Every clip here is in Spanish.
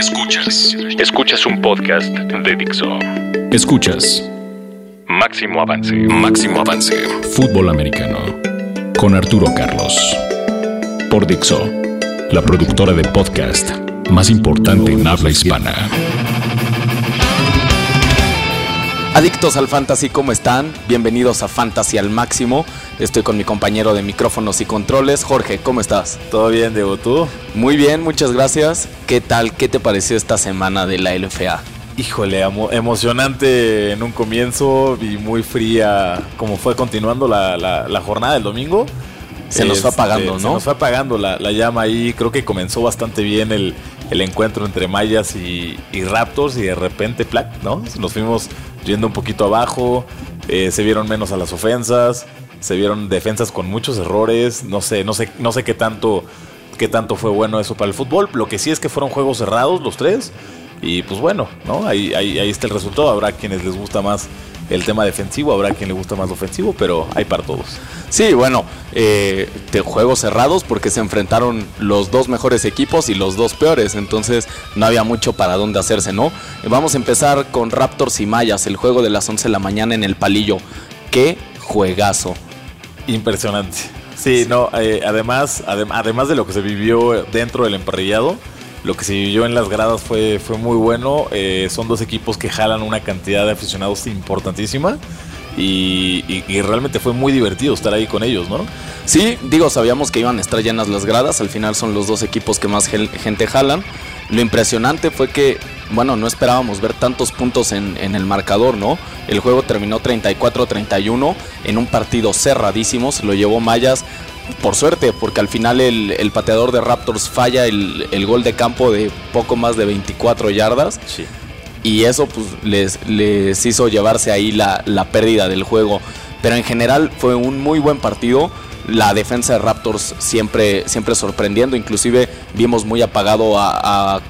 Escuchas. Escuchas un podcast de Dixo. Escuchas. Máximo avance. Máximo avance. Fútbol americano. Con Arturo Carlos. Por Dixo. La productora de podcast más importante en habla hispana. Adictos al Fantasy, ¿cómo están? Bienvenidos a Fantasy al Máximo. Estoy con mi compañero de micrófonos y controles, Jorge, ¿cómo estás? Todo bien, Diego, ¿tú? Muy bien, muchas gracias. ¿Qué tal? ¿Qué te pareció esta semana de la LFA? Híjole, emocionante en un comienzo y muy fría como fue continuando la, jornada del domingo. Se nos fue apagando, este, ¿no? Se nos fue apagando la, llama ahí. Creo que comenzó bastante bien el, encuentro entre Mayas y, Raptors y de repente, plac, ¿no? Nos fuimos yendo un poquito abajo, eh, se vieron menos a las ofensas, se vieron defensas con muchos errores, no sé, no sé, no sé qué tanto, qué tanto fue bueno eso para el fútbol. Lo que sí es que fueron juegos cerrados los tres. Y pues bueno, ¿no? Ahí, ahí, ahí está el resultado. Habrá quienes les gusta más el tema defensivo, habrá quien le gusta más lo ofensivo, pero hay para todos. Sí, bueno, eh, de juegos cerrados porque se enfrentaron los dos mejores equipos y los dos peores, entonces no había mucho para dónde hacerse, ¿no? Vamos a empezar con Raptors y Mayas, el juego de las 11 de la mañana en el palillo. ¡Qué juegazo! Impresionante. Sí, no, eh, además, además de lo que se vivió dentro del emparrillado, lo que se vivió en las gradas fue, fue muy bueno. Eh, son dos equipos que jalan una cantidad de aficionados importantísima. Y, realmente fue muy divertido estar ahí con ellos, ¿no? Sí, digo, sabíamos que iban a estar llenas las gradas. Al final son los dos equipos que más gente jalan. Lo impresionante fue que, bueno, no esperábamos ver tantos puntos en, en el marcador, ¿no? El juego terminó 34-31 en un partido cerradísimo. Se lo llevó Mayas por suerte, porque al final el, pateador de Raptors falla el, gol de campo de poco más de 24 yardas. Y eso pues les, les hizo llevarse ahí la, pérdida del juego. Pero en general fue un muy buen partido. La defensa de Raptors siempre, siempre sorprendiendo. Inclusive vimos muy apagado a, a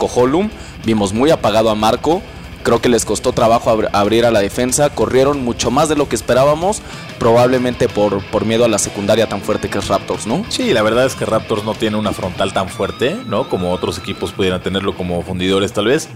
vimos muy apagado a Marco. Creo que les costó trabajo abrir a la defensa, corrieron mucho más de lo que esperábamos, probablemente por, por miedo a la secundaria tan fuerte que es Raptors, ¿no? Sí, la verdad es que Raptors no tiene una frontal tan fuerte, ¿no? Como otros equipos pudieran tenerlo como fundidores tal vez.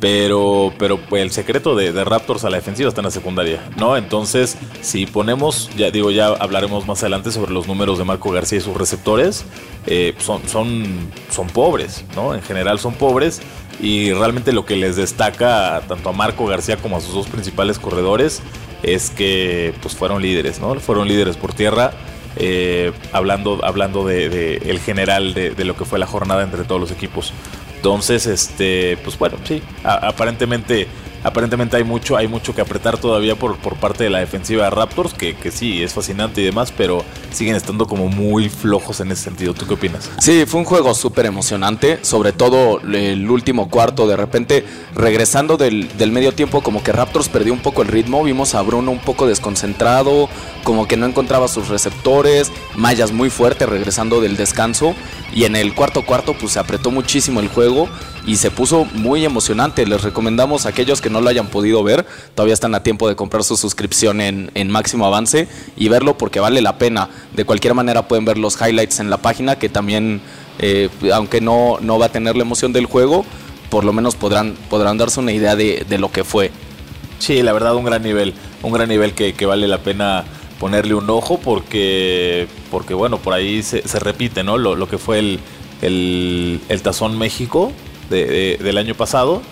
Pero, pero pues, el secreto de, Raptors a la defensiva está en la secundaria, ¿no? Entonces, si ponemos, ya digo, ya hablaremos más adelante sobre los números de Marco García y sus receptores, eh, son, son, son pobres, ¿no? En general son pobres y realmente lo que les destaca tanto a Marco García como a sus dos principales corredores es que pues fueron líderes, ¿no? Fueron líderes por tierra. Eh, hablando, hablando de, el general de, de, lo que fue la jornada entre todos los equipos. Entonces, este, pues bueno, sí, aparentemente aparentemente hay mucho, hay mucho que apretar todavía por, por parte de la defensiva de Raptors, que, que sí, es fascinante y demás, pero siguen estando como muy flojos en ese sentido. ¿Tú qué opinas? Sí, fue un juego súper emocionante, sobre todo el último cuarto, de repente regresando del, del, medio tiempo, como que Raptors perdió un poco el ritmo, vimos a Bruno un poco desconcentrado, como que no encontraba sus receptores, Mayas muy fuerte regresando del descanso, y en el cuarto cuarto pues se apretó muchísimo el juego y se puso muy emocionante. Les recomendamos a aquellos que no lo hayan podido ver, todavía están a tiempo de comprar su suscripción en, Máximo Avance y verlo porque vale la pena. De cualquier manera pueden ver los highlights en la página que también, eh, aunque no, no va a tener la emoción del juego, por lo menos podrán, podrán darse una idea de, lo que fue. Sí, la verdad un gran nivel, un gran nivel que, vale la pena ponerle un ojo porque, porque bueno, por ahí se, repite, ¿no? Lo, que fue el, el, el Tazón México, del año pasado.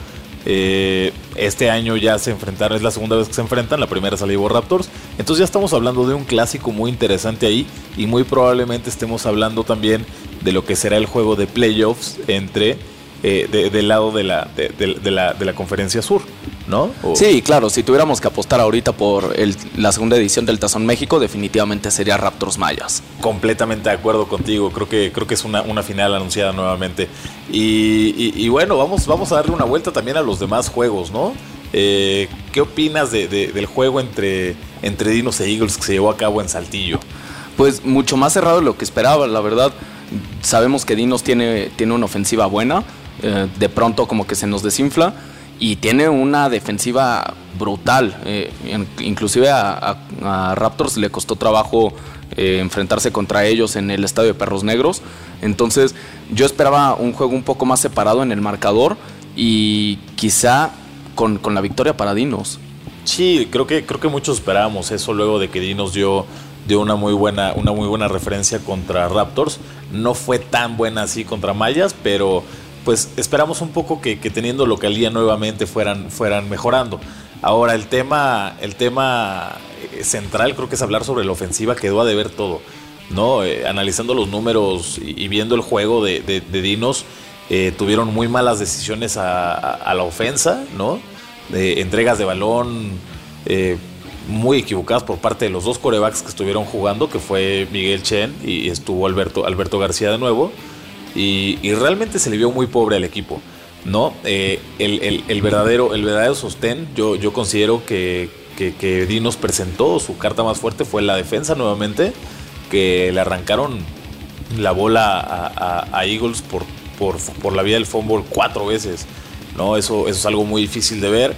Eh, este año ya se enfrentaron, es la segunda vez que se enfrentan, la primera salió Raptors. Entonces ya estamos hablando de un clásico muy interesante ahí y muy probablemente estemos hablando también de lo que será el juego de playoffs entre eh, del lado de la, de, la, de la conferencia sur, ¿no? Sí, claro, si tuviéramos que apostar ahorita por la segunda edición del Tazón México, definitivamente sería Raptors Mayas. Completamente de acuerdo contigo, creo que, creo que es una, una final anunciada nuevamente. Y, bueno, vamos, vamos a darle una vuelta también a los demás juegos, ¿no? Eh, ¿Qué opinas del juego entre, entre Dinos e Eagles que se llevó a cabo en Saltillo? Pues mucho más cerrado de lo que esperaba, la verdad. Sabemos que Dinos tiene, tiene una ofensiva buena, eh, de pronto como que se nos desinfla y tiene una defensiva brutal. Eh, inclusive a, Raptors le costó trabajo eh, enfrentarse contra ellos en el estadio de Perros Negros. Entonces yo esperaba un juego un poco más separado en el marcador y quizá con, con la victoria para Dinos. Sí, creo que, creo que muchos esperábamos eso luego de que Dinos dio, dio una, muy buena, una muy buena referencia contra Raptors. No fue tan buena así contra Mayas, pero pues esperamos un poco que, teniendo localía nuevamente fueran, fueran mejorando. Ahora el tema, el tema eh, central creo que es hablar sobre la ofensiva, quedó a deber todo. ¿no? Eh, analizando los números y, viendo el juego de, Dinos, eh, tuvieron muy malas decisiones a, la ofensa, ¿no? entregas de balón muy equivocadas por parte de los dos corebacks que estuvieron jugando, que fue Miguel Chen y estuvo Alberto, Alberto García de nuevo. Y, realmente se le vio muy pobre al equipo. ¿no? Eh, el, verdadero, el verdadero sostén, yo, yo considero que, que, Dinos presentó su carta más fuerte fue la defensa nuevamente, que le arrancaron la bola a, Eagles por, por, por, la vía del fútbol cuatro veces. ¿no? Eso, eso es algo muy difícil de ver.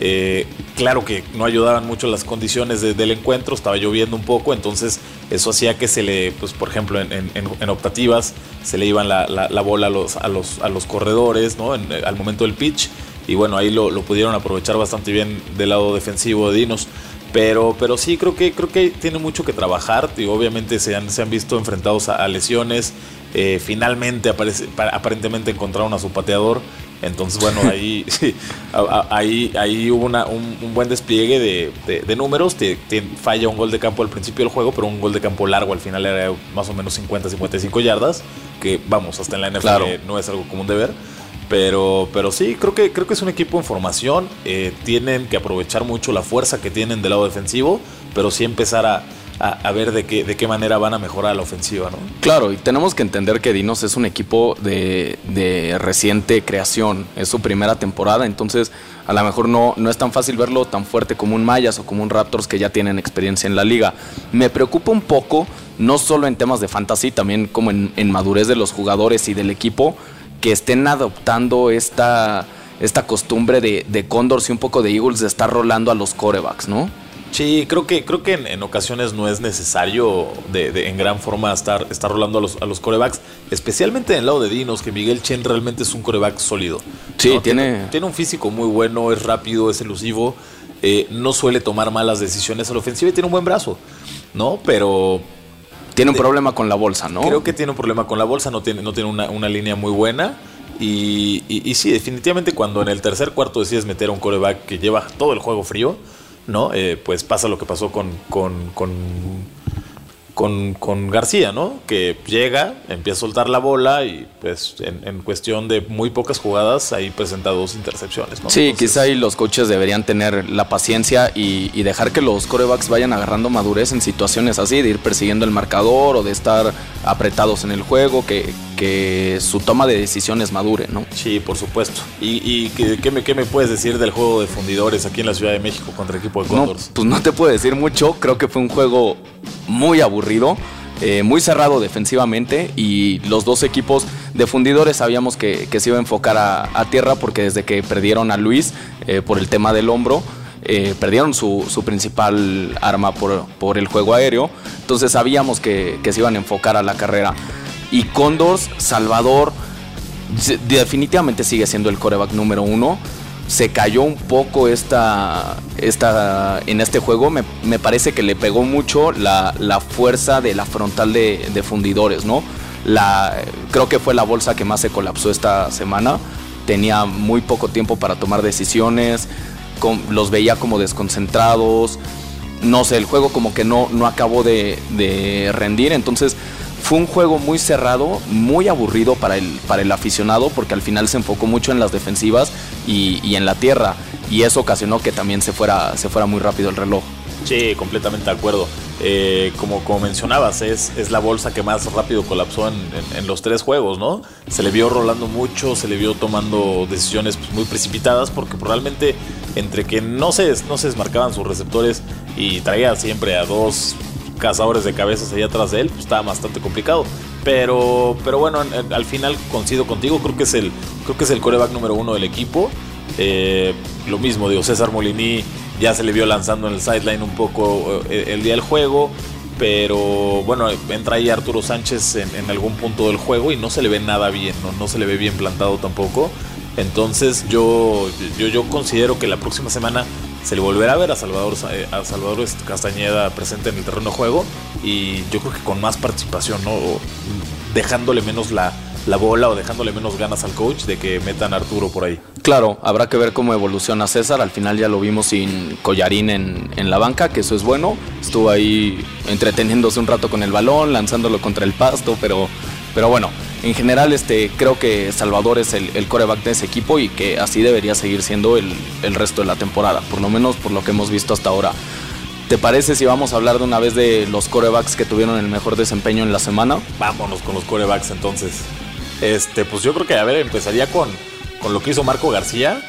Eh, claro que no ayudaban mucho las condiciones del encuentro, estaba lloviendo un poco, entonces eso hacía que se le, pues por ejemplo en, optativas, se le iban la, bola a los, a los, a los corredores, ¿no? al momento del pitch, y bueno, ahí lo, pudieron aprovechar bastante bien del lado defensivo de Dinos. Pero, pero sí, creo que, creo que tiene mucho que trabajar. Y obviamente se han, se han visto enfrentados a, lesiones. Eh, finalmente aparece, aparentemente encontraron a su pateador. Entonces, bueno, ahí, ahí, ahí hubo un, buen despliegue de, números. falla un gol de campo al principio del juego, pero un gol de campo largo al final era más o menos 50-55 yardas, que vamos, hasta en la NFL no es algo común de ver. Pero, pero sí, creo que, creo que es un equipo en formación. Eh, tienen que aprovechar mucho la fuerza que tienen del lado defensivo, pero sí empezar a, a, ver de qué, de qué manera van a mejorar la ofensiva, ¿no? Claro, y tenemos que entender que Dinos es un equipo de, reciente creación, es su primera temporada, entonces a lo mejor no, no es tan fácil verlo tan fuerte como un Mayas o como un Raptors que ya tienen experiencia en la liga. Me preocupa un poco, no solo en temas de fantasy, también como en, madurez de los jugadores y del equipo, que estén adoptando esta, esta costumbre de, de Condors y un poco de Eagles de estar rolando a los corebacks, ¿no? Sí, creo que, creo que en, ocasiones no es necesario de, en gran forma estar, estar rolando a los, a los corebacks, especialmente en el lado de Dinos, que Miguel Chen realmente es un coreback sólido. Sí, tiene... tiene... un físico muy bueno, es rápido, es elusivo, eh, no suele tomar malas decisiones a la ofensiva y tiene un buen brazo, ¿no? Pero... Tiene un problema con la bolsa, ¿no? Creo que tiene un problema con la bolsa, no tiene, no tiene una, línea muy buena. Y, y, y, sí, definitivamente cuando en el tercer cuarto decides meter a un coreback que lleva todo el juego frío, ¿no? Eh, pues pasa lo que pasó con, con, con con, García, ¿no? Que llega, empieza a soltar la bola y pues en, cuestión de muy pocas jugadas ahí presenta dos intercepciones, ¿no? Sí, quizá ahí los coaches deberían tener la paciencia y, dejar que los corebacks vayan agarrando madurez en situaciones así, de ir persiguiendo el marcador o de estar apretados en el juego, que, que su toma de decisiones madure, ¿no? Sí, por supuesto. ¿Y, ¿qué, me, qué me puedes decir del juego de fundidores aquí en la Ciudad de México contra el equipo de Condors? No, pues no te puedo decir mucho, creo que fue un juego muy aburrido. Eh, muy cerrado defensivamente y los dos equipos de fundidores sabíamos que, se iba a enfocar a, tierra porque desde que perdieron a Luis eh, por el tema del hombro, eh, perdieron su, principal arma por, el juego aéreo, entonces sabíamos que, que se iban a enfocar a la carrera. Y Condors, Salvador, definitivamente sigue siendo el coreback número uno se cayó un poco esta, esta en este juego. Me, parece que le pegó mucho la, fuerza de la frontal de, fundidores, ¿no? La, creo que fue la bolsa que más se colapsó esta semana. Tenía muy poco tiempo para tomar decisiones, los veía como desconcentrados. No sé, el juego como que no, no acabó de, de rendir. Entonces, fue un juego muy cerrado, muy aburrido para el, para el aficionado, porque al final se enfocó mucho en las defensivas y, en la tierra, y eso ocasionó que también se fuera, se fuera muy rápido el reloj. Sí, completamente de acuerdo. Eh, como, como mencionabas, es, es la bolsa que más rápido colapsó en, los tres juegos, ¿no? Se le vio rolando mucho, se le vio tomando decisiones pues, muy precipitadas, porque probablemente entre que no se, no se desmarcaban sus receptores y traía siempre a dos cazadores de cabezas allá atrás de él, pues estaba bastante complicado. Pero, pero bueno, al final coincido contigo, creo que es el, creo que es el coreback número uno del equipo. Eh, lo mismo, digo, César Molini ya se le vio lanzando en el sideline un poco eh, el, día del juego. Pero bueno, entra ahí Arturo Sánchez en, algún punto del juego y no se le ve nada bien, no, no se le ve bien plantado tampoco. Entonces yo, yo, yo considero que la próxima semana se le volverá a ver a Salvador, eh, a Salvador Castañeda presente en el terreno de juego y yo creo que con más participación, ¿no? dejándole menos la, la bola o dejándole menos ganas al coach de que metan a Arturo por ahí. Claro, habrá que ver cómo evoluciona César. Al final ya lo vimos sin collarín en, en, la banca, que eso es bueno. Estuvo ahí entreteniéndose un rato con el balón, lanzándolo contra el pasto, pero, pero bueno, en general este, creo que Salvador es el, coreback de ese equipo y que así debería seguir siendo el, el resto de la temporada, por lo menos por lo que hemos visto hasta ahora. ¿Te parece si vamos a hablar de una vez de los corebacks que tuvieron el mejor desempeño en la semana? Vámonos con los corebacks entonces. Este, pues yo creo que, a ver, empezaría con, con lo que hizo Marco García.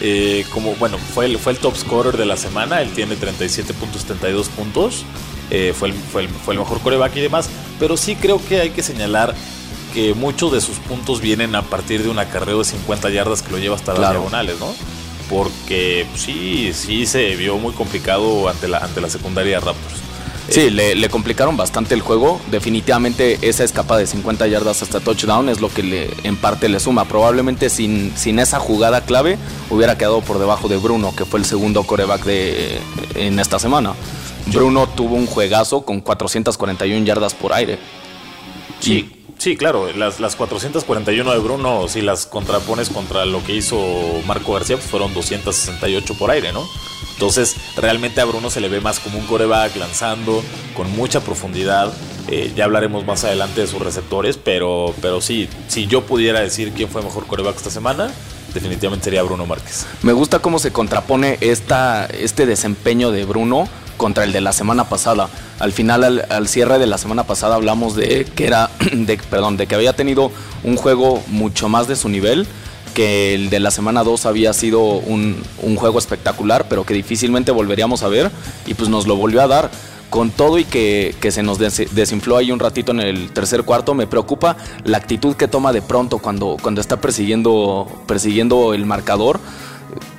Eh, como, bueno, fue el, fue el top scorer de la semana. Él tiene 37.72 puntos. Eh, fue, el, fue, el, fue el mejor coreback y demás. Pero sí creo que hay que señalar que muchos de sus puntos vienen a partir de un acarreo de 50 yardas que lo lleva hasta las diagonales, ¿no? Porque sí, sí se vio muy complicado ante la, ante la secundaria Raptors. Sí, le, complicaron bastante el juego. Definitivamente esa escapada de 50 yardas hasta touchdown es lo que le, en parte le suma. Probablemente sin, sin esa jugada clave hubiera quedado por debajo de Bruno, que fue el segundo coreback de, en esta semana. Bruno tuvo un juegazo con 441 yardas por aire. Sí. Sí, claro, las, las 441 de Bruno, si las contrapones contra lo que hizo Marco García, pues fueron 268 por aire, ¿no? Entonces, realmente a Bruno se le ve más como un coreback lanzando, con mucha profundidad. Eh, ya hablaremos más adelante de sus receptores, pero, pero sí, si yo pudiera decir quién fue mejor coreback esta semana, definitivamente sería Bruno Márquez. Me gusta cómo se contrapone esta, este desempeño de Bruno contra el de la semana pasada. Al final, al, cierre de la semana pasada, hablamos de que era, de, perdón, de que había tenido un juego mucho más de su nivel, que el de la semana 2 había sido un, juego espectacular, pero que difícilmente volveríamos a ver, y pues nos lo volvió a dar con todo y que, que, se nos desinfló ahí un ratito en el tercer cuarto, me preocupa la actitud que toma de pronto cuando, cuando está persiguiendo, persiguiendo el marcador.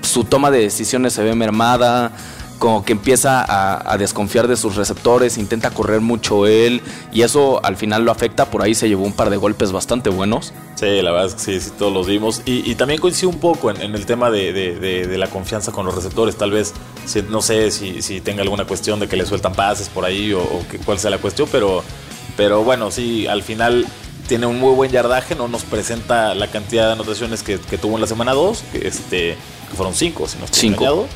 Su toma de decisiones se ve mermada, como que empieza a, desconfiar de sus receptores, intenta correr mucho él y eso al final lo afecta, por ahí se llevó un par de golpes bastante buenos. Sí, la verdad es que sí, sí todos los vimos y, también coincide un poco en, el tema de, la confianza con los receptores, tal vez, no sé si, tenga alguna cuestión de que le sueltan pases por ahí o, que, cuál sea la cuestión, pero, pero bueno, sí, al final tiene un muy buen yardaje, no nos presenta la cantidad de anotaciones que, tuvo en la semana 2, que, este, que fueron 5, si no estoy cinco.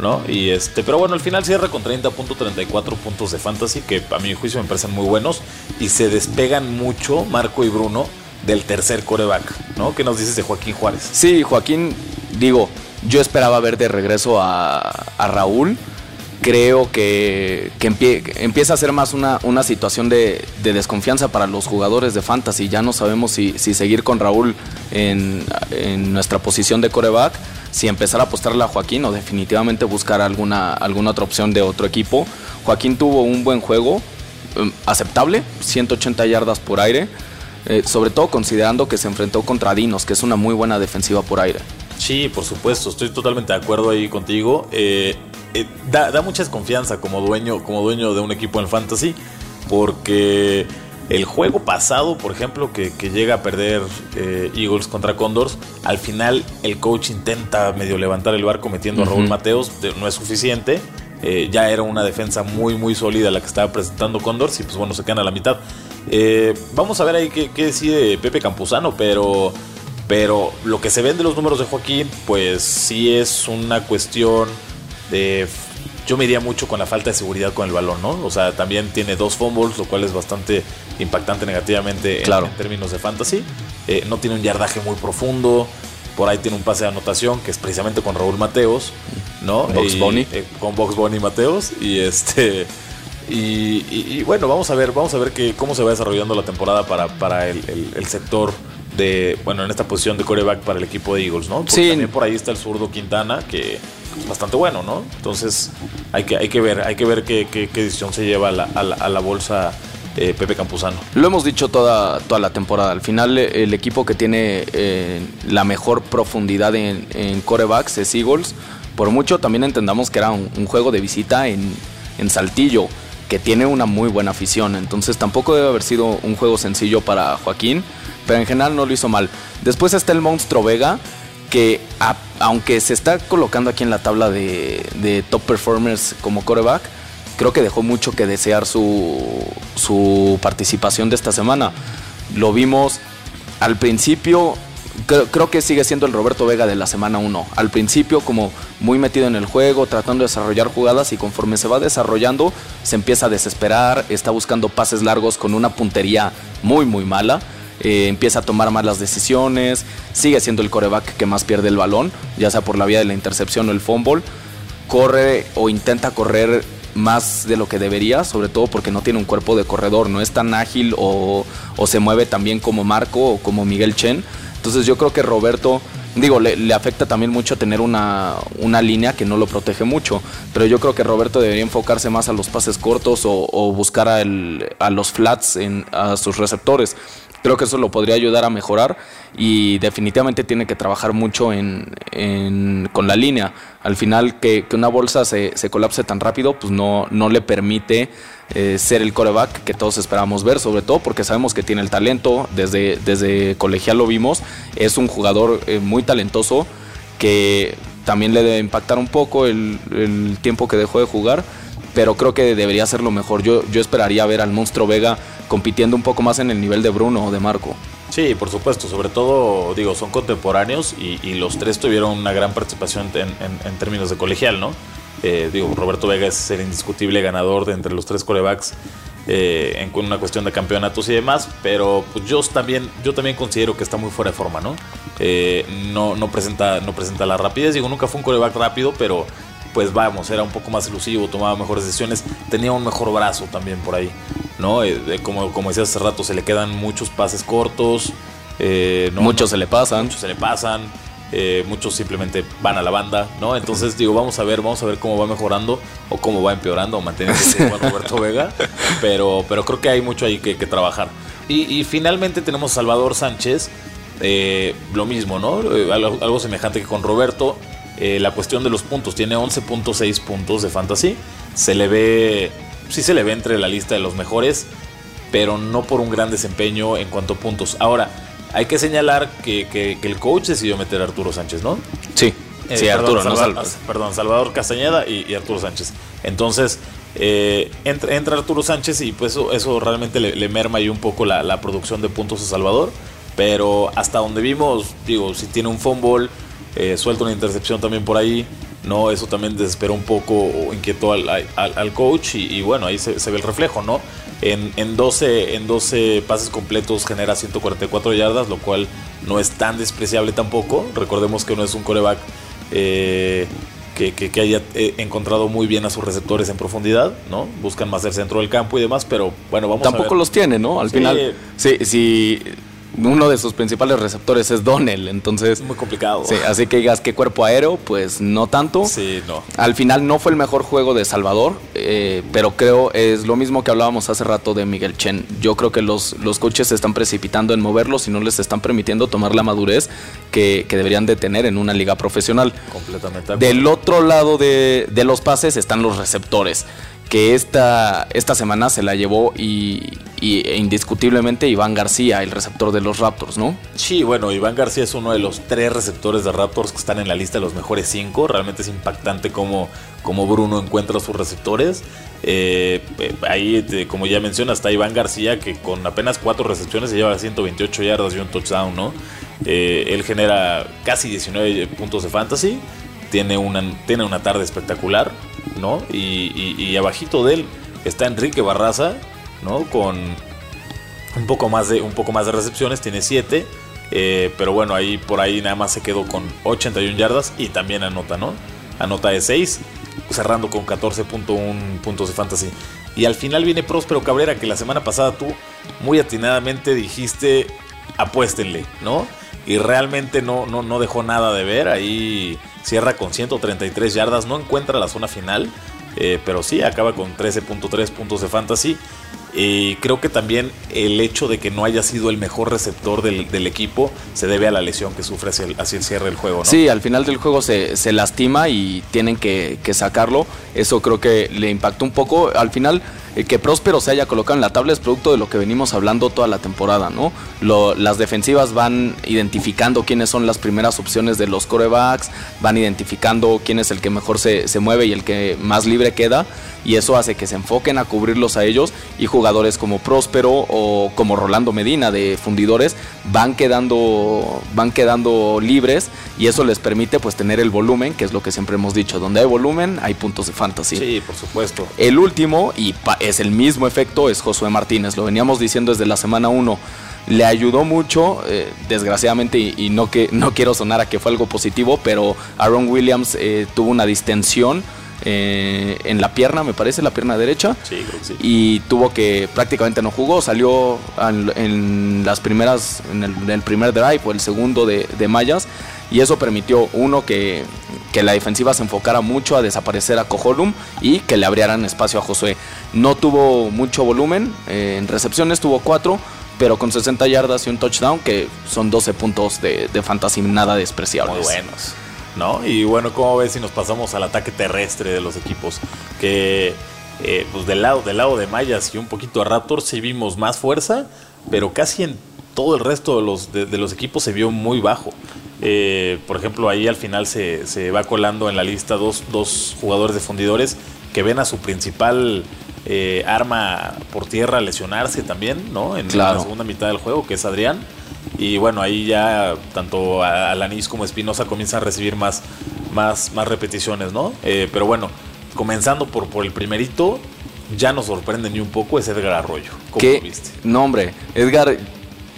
¿No? Y este, pero bueno, al final cierra con 30.34 puntos de fantasy, que a mi juicio me parecen muy buenos, y se despegan mucho Marco y Bruno del tercer coreback, ¿no? ¿Qué nos dices de Joaquín Juárez? Sí, Joaquín, digo, yo esperaba ver de regreso a, Raúl. Creo que, empieza a ser más una, una situación de, desconfianza para los jugadores de fantasy. Ya no sabemos si, seguir con Raúl en, en nuestra posición de coreback si empezar a apostarle a Joaquín o definitivamente buscar alguna, alguna otra opción de otro equipo. Joaquín tuvo un buen juego, em, aceptable, 180 yardas por aire, eh, sobre todo considerando que se enfrentó contra Dinos, que es una muy buena defensiva por aire. Sí, por supuesto, estoy totalmente de acuerdo ahí contigo. Eh, eh, da, da, mucha desconfianza como dueño, como dueño de un equipo en fantasy, porque el juego pasado, por ejemplo, que, llega a perder eh, Eagles contra Condors, al final el coach intenta medio levantar el barco metiendo a Raúl Mateos, no es suficiente. Eh, ya era una defensa muy, muy sólida la que estaba presentando Condors y pues bueno, se quedan a la mitad. Eh, vamos a ver ahí qué, qué, decide Pepe Campuzano, pero, pero lo que se ven de los números de Joaquín, pues sí es una cuestión de yo me iría mucho con la falta de seguridad con el balón, ¿no? O sea, también tiene dos fumbles, lo cual es bastante impactante negativamente en, términos de fantasy. Eh, no tiene un yardaje muy profundo. Por ahí tiene un pase de anotación que es precisamente con Raúl Mateos, ¿no? Box Bunny. Eh, con Box Bunny Mateos. Y este. Y, bueno, vamos a ver, vamos a ver que, cómo se va desarrollando la temporada para, para el, sector de, bueno, en esta posición de coreback para el equipo de Eagles, ¿no? Porque sí. también por ahí está el zurdo Quintana, que es bastante bueno, ¿no? Entonces hay que, hay que ver, hay que ver qué, qué, decisión se lleva a la, a la bolsa eh, Pepe Campuzano. Lo hemos dicho toda, toda la temporada. Al final, el equipo que tiene eh, la mejor profundidad en, en, corebacks es Eagles. Por mucho también entendamos que era un, juego de visita en, en, Saltillo, que tiene una muy buena afición. Entonces tampoco debe haber sido un juego sencillo para Joaquín, pero en general no lo hizo mal. Después está el monstruo Vega que aunque se está colocando aquí en la tabla de, top performers como coreback, creo que dejó mucho que desear su, su participación de esta semana. Lo vimos al principio creo, que sigue siendo el Roberto Vega de la semana 1. Al principio como muy metido en el juego, tratando de desarrollar jugadas y conforme se va desarrollando se empieza a desesperar, está buscando pases largos con una puntería muy muy mala. Eh, empieza a tomar malas decisiones, sigue siendo el coreback que más pierde el balón, ya sea por la vía de la intercepción o el fumble, corre o intenta correr más de lo que debería, sobre todo porque no tiene un cuerpo de corredor, no es tan ágil o, o se mueve tan bien como Marco o como Miguel Chen. Entonces yo creo que Roberto, digo, le, afecta también mucho tener una, línea que no lo protege mucho, pero yo creo que Roberto debería enfocarse más a los pases cortos o, buscar a, a, los flats en, a sus receptores. Creo que eso lo podría ayudar a mejorar y definitivamente tiene que trabajar mucho en, con la línea. Al final que, una bolsa se, se, colapse tan rápido, pues no, no le permite eh, ser el coreback que todos esperamos ver, sobre todo porque sabemos que tiene el talento, desde, desde colegial lo vimos, es un jugador eh, muy talentoso que también le debe impactar un poco el, el tiempo que dejó de jugar pero creo que debería ser lo mejor. Yo, yo esperaría ver al monstruo Vega compitiendo un poco más en el nivel de Bruno o de Marco. Sí, por supuesto, sobre todo, digo, son contemporáneos y, los tres tuvieron una gran participación en, términos de colegial, ¿no? Eh, digo, Roberto Vega es el indiscutible ganador de entre los tres corebacks eh, en una cuestión de campeonatos y demás, pero pues yo también, yo también considero que está muy fuera de forma, ¿no? Eh, no, no, presenta, no presenta la rapidez, digo, nunca fue un coreback rápido, pero pues vamos, era un poco más elusivo, tomaba mejores decisiones, tenía un mejor brazo también por ahí, ¿no? Eh, como, como decía hace rato, se le quedan muchos pases cortos. Eh, muchos se le pasan. Muchos se le pasan. Eh, muchos simplemente van a la banda, ¿no? Entonces digo, vamos a ver, vamos a ver cómo va mejorando o cómo va empeorando o manteniéndose igual Roberto Vega, pero, pero creo que hay mucho ahí que, trabajar. Y, finalmente tenemos a Salvador Sánchez, lo mismo, ¿no? algo, semejante que con Roberto, eh, la cuestión de los puntos. Tiene 11.6 puntos de fantasy. Se le ve, sí se le ve entre la lista de los mejores, pero no por un gran desempeño en cuanto a puntos. Ahora, hay que señalar que, el coach decidió meter a Arturo Sánchez, ¿no? Sí. Eh, sí, Arturo, Salvador, perdón, Salvador Castañeda y, Arturo Sánchez. Entonces, eh, entra, Arturo Sánchez y pues eso, realmente le, merma ahí un poco la, la, producción de puntos a Salvador. Pero hasta donde vimos, digo, si tiene un fumble, eh, suelta una intercepción también por ahí. No, eso también desesperó un poco o inquietó al, al, coach y, bueno, ahí se, ve el reflejo, ¿no? En, en, 12, en 12 pases completos genera 144 yardas, lo cual no es tan despreciable tampoco. Recordemos que no es un coreback eh, que, que, haya eh, encontrado muy bien a sus receptores en profundidad, ¿no? Buscan más el centro del campo y demás, pero bueno, vamos Tampoco a ver. los tiene, ¿no? Al final, sí, sí uno de sus principales receptores es Donnell, entonces... Muy complicado. Sí, así que digas que cuerpo aéreo, pues no tanto. Sí, no. Al final no fue el mejor juego de Salvador, eh, pero creo es lo mismo que hablábamos hace rato de Miguel Chen. Yo creo que los, los coaches se están precipitando en moverlos y no les están permitiendo tomar la madurez que, deberían de tener en una liga profesional. Completamente. Del otro lado de, de los pases están los receptores que esta, esta semana se la llevó y, e indiscutiblemente Iván García, el receptor de los Raptors, ¿no? Sí, bueno, Iván García es uno de los tres receptores de Raptors que están en la lista de los mejores cinco. Realmente es impactante cómo, cómo Bruno encuentra sus receptores. Eh, eh, ahí, como ya menciona, está Iván García que con apenas cuatro recepciones se lleva 128 yardas y un touchdown, ¿no? Eh, él genera casi 19 puntos de fantasy. Tiene una, tiene una tarde espectacular. ¿no? Y, abajito de él está Enrique Barraza, ¿no? Con un poco más de, un poco más de recepciones, tiene 7. Eh, pero bueno, ahí por ahí nada más se quedó con 81 yardas y también anota, ¿no? Anota de 6, cerrando con 14.1 puntos de fantasy. Y al final viene Próspero Cabrera, que la semana pasada tú muy atinadamente dijiste apuéstenle, ¿no? Y realmente no, no, no dejó nada de ver. Ahí Cierra con 133 yardas, no encuentra la zona final, eh, pero sí acaba con 13.3 puntos de fantasy. Y creo que también el hecho de que no haya sido el mejor receptor del, equipo se debe a la lesión que sufre hacia el, cierre del juego. ¿no? Sí, al final del juego se, lastima y tienen que, sacarlo. Eso creo que le impactó un poco. Al final eh, que Próspero se haya colocado en la tabla es producto de lo que venimos hablando toda la temporada, ¿no? las defensivas van identificando quiénes son las primeras opciones de los corebacks, van identificando quién es el que mejor se, se mueve y el que más libre queda, y eso hace que se enfoquen a cubrirlos a ellos y jugadores como Próspero o como Rolando Medina de fundidores van quedando, van quedando libres y eso les permite pues tener el volumen, que es lo que siempre hemos dicho, donde hay volumen hay puntos de fantasy. Sí, por supuesto. El último, y es el mismo efecto, es Josué Martínez, lo veníamos diciendo desde la semana 1 le ayudó mucho, eh, desgraciadamente, y, no, que, no quiero sonar a que fue algo positivo, pero Aaron Williams eh, tuvo una distensión eh, en la pierna, me parece, la pierna derecha. Sí, creo que sí. Y tuvo que prácticamente no jugó, salió en, las primeras, en el, primer drive o el segundo de, de mallas. Y eso permitió, uno, que, que, la defensiva se enfocara mucho a desaparecer a Cojolum y que le abrieran espacio a Josué. No tuvo mucho volumen, eh, en recepciones tuvo cuatro, pero con 60 yardas y un touchdown, que son 12 puntos de, de fantasy nada despreciables. Muy buenos. ¿No? Y bueno, ¿cómo ves si nos pasamos al ataque terrestre de los equipos? Que eh, pues del lado, del lado de Mayas y un poquito a Raptors sí vimos más fuerza, pero casi en todo el resto de los, de, los equipos se vio muy bajo. Eh, por ejemplo, ahí al final se, se, va colando en la lista dos, dos jugadores de fundidores que ven a su principal eh, arma por tierra lesionarse también, ¿no? En la segunda mitad del juego, que es Adrián. Y bueno, ahí ya tanto Alanis como Espinosa comienzan a recibir más, más, más repeticiones, ¿no? Eh, pero bueno, comenzando por, por el primerito, ya nos sorprende ni un poco es Edgar Arroyo. ¿Cómo ¿Qué? viste? No, hombre, Edgar,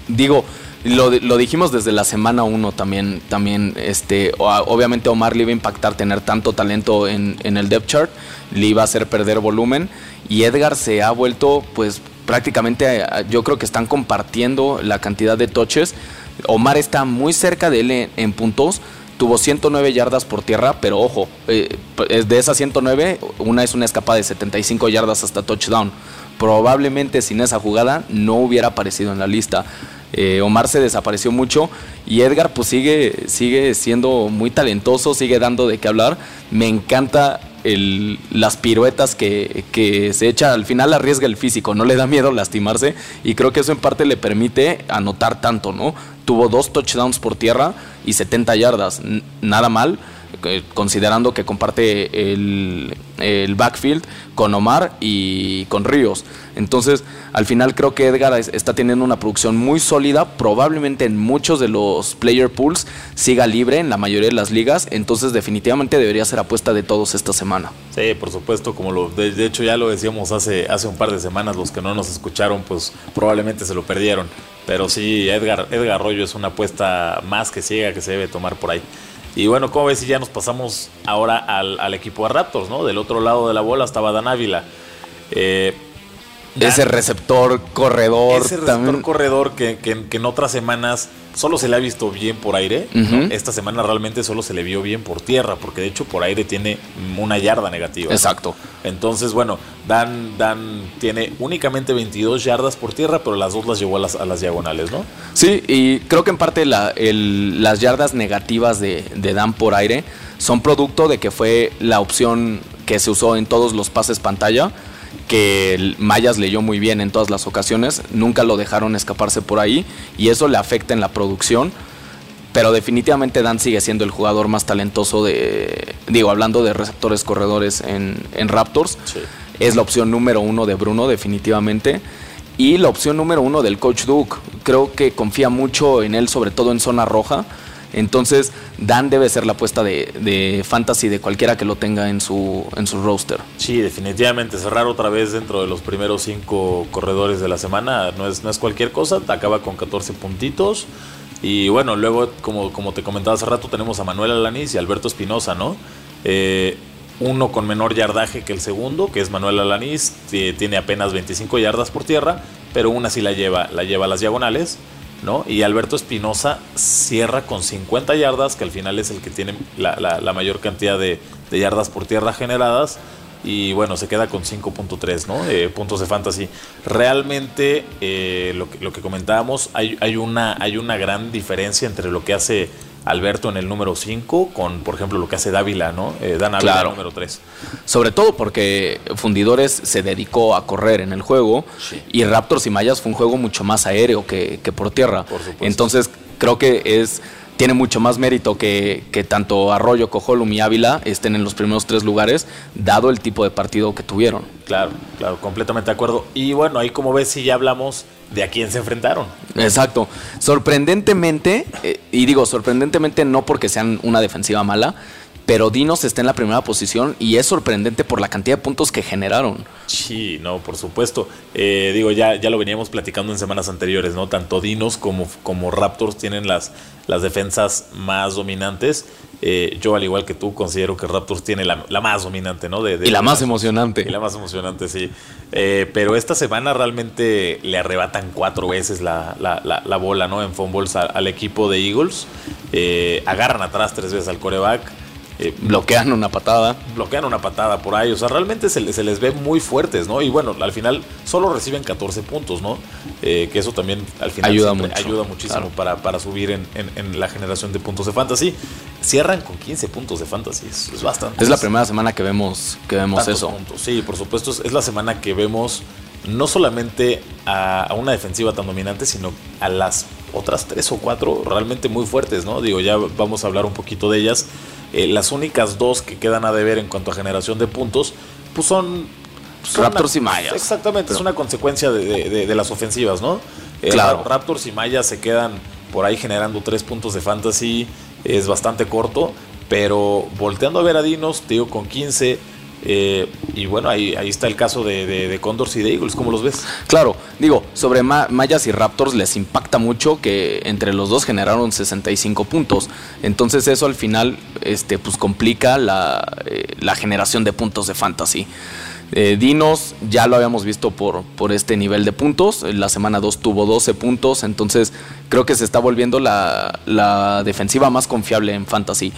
digo, lo, lo, dijimos desde la semana 1 también, también este, obviamente Omar le iba a impactar tener tanto talento en, en, el depth chart, le iba a hacer perder volumen y Edgar se ha vuelto pues prácticamente eh, yo creo que están compartiendo la cantidad de toches. Omar está muy cerca de él en, puntos. Tuvo 109 yardas por tierra, pero ojo, eh, de esas 109, una es una escapada de 75 yardas hasta touchdown. Probablemente sin esa jugada no hubiera aparecido en la lista. Eh, Omar se desapareció mucho y Edgar pues sigue, sigue siendo muy talentoso, sigue dando de qué hablar. Me encanta el, las piruetas que, que, se echa, al final arriesga el físico, no le da miedo lastimarse y creo que eso en parte le permite anotar tanto, ¿no? Tuvo dos touchdowns por tierra y 70 yardas, nada mal considerando que comparte el, backfield con Omar y con Ríos. Entonces, al final creo que Edgar está teniendo una producción muy sólida, probablemente en muchos de los player pools siga libre en la mayoría de las ligas, entonces definitivamente debería ser apuesta de todos esta semana. Sí, por supuesto, como lo de, hecho ya lo decíamos hace hace un par de semanas, los que no nos escucharon pues probablemente se lo perdieron, pero sí Edgar Edgar Arroyo es una apuesta más que ciega que se debe tomar por ahí. Y bueno, ¿cómo ves si ya nos pasamos ahora al, equipo de Raptors, ¿no? Del otro lado de la bola estaba Dan Ávila. Eh, ese receptor corredor. Ese receptor corredor que, en otras semanas solo se le ha visto bien por aire. Esta semana realmente solo se le vio bien por tierra, porque de hecho por aire tiene una yarda negativa. Exacto. Entonces, bueno, Dan, Dan tiene únicamente 22 yardas por tierra, pero las dos las llevó a las, a las diagonales, ¿no? Sí, y creo que en parte las yardas negativas de, de Dan por aire son producto de que fue la opción que se usó en todos los pases pantalla que Mayas leyó muy bien en todas las ocasiones, nunca lo dejaron escaparse por ahí y eso le afecta en la producción. Pero definitivamente Dan sigue siendo el jugador más talentoso de, digo, hablando de receptores corredores en, Raptors. Es la opción número uno de Bruno, definitivamente. Y la opción número uno del coach Duke. Creo que confía mucho en él, sobre todo en zona roja entonces, Dan debe ser la apuesta de, fantasy de cualquiera que lo tenga en su, en su roster. Sí, definitivamente. Cerrar otra vez dentro de los primeros cinco corredores de la semana no es, no es cualquier cosa. Acaba con 14 puntitos. Y bueno, luego, como, como te comentaba hace rato, tenemos a Manuel Alanís y Alberto Espinosa, ¿no? Eh, uno con menor yardaje que el segundo, que es Manuel Alanís, tiene apenas 25 yardas por tierra, pero una sí la lleva, la lleva a las diagonales. Y Alberto Espinosa cierra con 50 yardas, que al final es el que tiene la, mayor cantidad de, yardas por tierra generadas. Y bueno, se queda con 5.3 ¿no? Eh, puntos de fantasy. Realmente, eh, lo, que, comentábamos, hay una gran diferencia entre lo que hace Alberto en el número 5, con por ejemplo lo que hace Dávila, ¿no? Eh, Dan Ávila en el número 3. Sobre todo porque Fundidores se dedicó a correr en el juego y Raptors y Mayas fue un juego mucho más aéreo que, que por tierra. Por Entonces creo que es tiene mucho más mérito que, que, tanto Arroyo, Cojolum y Ávila estén en los primeros tres lugares, dado el tipo de partido que tuvieron. Claro, claro, completamente de acuerdo. Y bueno, ahí como ves, si ya hablamos de a quién se enfrentaron. Exacto. Sorprendentemente, eh, y digo sorprendentemente no porque sean una defensiva mala, pero Dinos está en la primera posición y es sorprendente por la cantidad de puntos que generaron. Sí, no, por supuesto. Eh, digo, ya, ya lo veníamos platicando en semanas anteriores, ¿no? Tanto Dinos como, como Raptors tienen las, las defensas más dominantes. Eh, yo, al igual que tú, considero que Raptors tiene la, más dominante, ¿no? De, y la más emocionante. Y la más emocionante, sí. Eh, pero esta semana realmente le arrebatan cuatro veces la, la bola, ¿no? En fumbles al, equipo de Eagles. agarran atrás tres veces al coreback eh, bloquean una patada. Bloquean una patada por ahí. O sea, realmente se, les ve muy fuertes, ¿no? Y bueno, al final solo reciben 14 puntos, ¿no? Eh, que eso también al final ayuda, ayuda muchísimo para, para, subir en, la generación de puntos de fantasy. Cierran con 15 puntos de fantasy. Es, bastante. Es la primera semana que vemos, que vemos eso. Sí, por supuesto. Es la semana que vemos no solamente a, a, una defensiva tan dominante, sino a las otras tres o cuatro realmente muy fuertes, ¿no? Digo, ya vamos a hablar un poquito de ellas. Eh, las únicas dos que quedan a deber en cuanto a generación de puntos, pues son... Raptors y Mayas. Exactamente, es una consecuencia de, las ofensivas, ¿no? Eh, claro. Raptors y Mayas se quedan por ahí generando tres puntos de fantasy, es bastante corto, pero volteando a ver a Dinos, te digo, con 15 eh, y bueno, ahí, ahí está el caso de, de, Condors y de Eagles, ¿cómo los ves? Claro, digo, sobre Mayas y Raptors les impacta mucho que entre los dos generaron 65 puntos. Entonces eso al final este, pues complica la, eh, generación de puntos de fantasy. Eh, Dinos ya lo habíamos visto por, por este nivel de puntos. La semana 2 tuvo 12 puntos. Entonces creo que se está volviendo la, la defensiva más confiable en fantasy.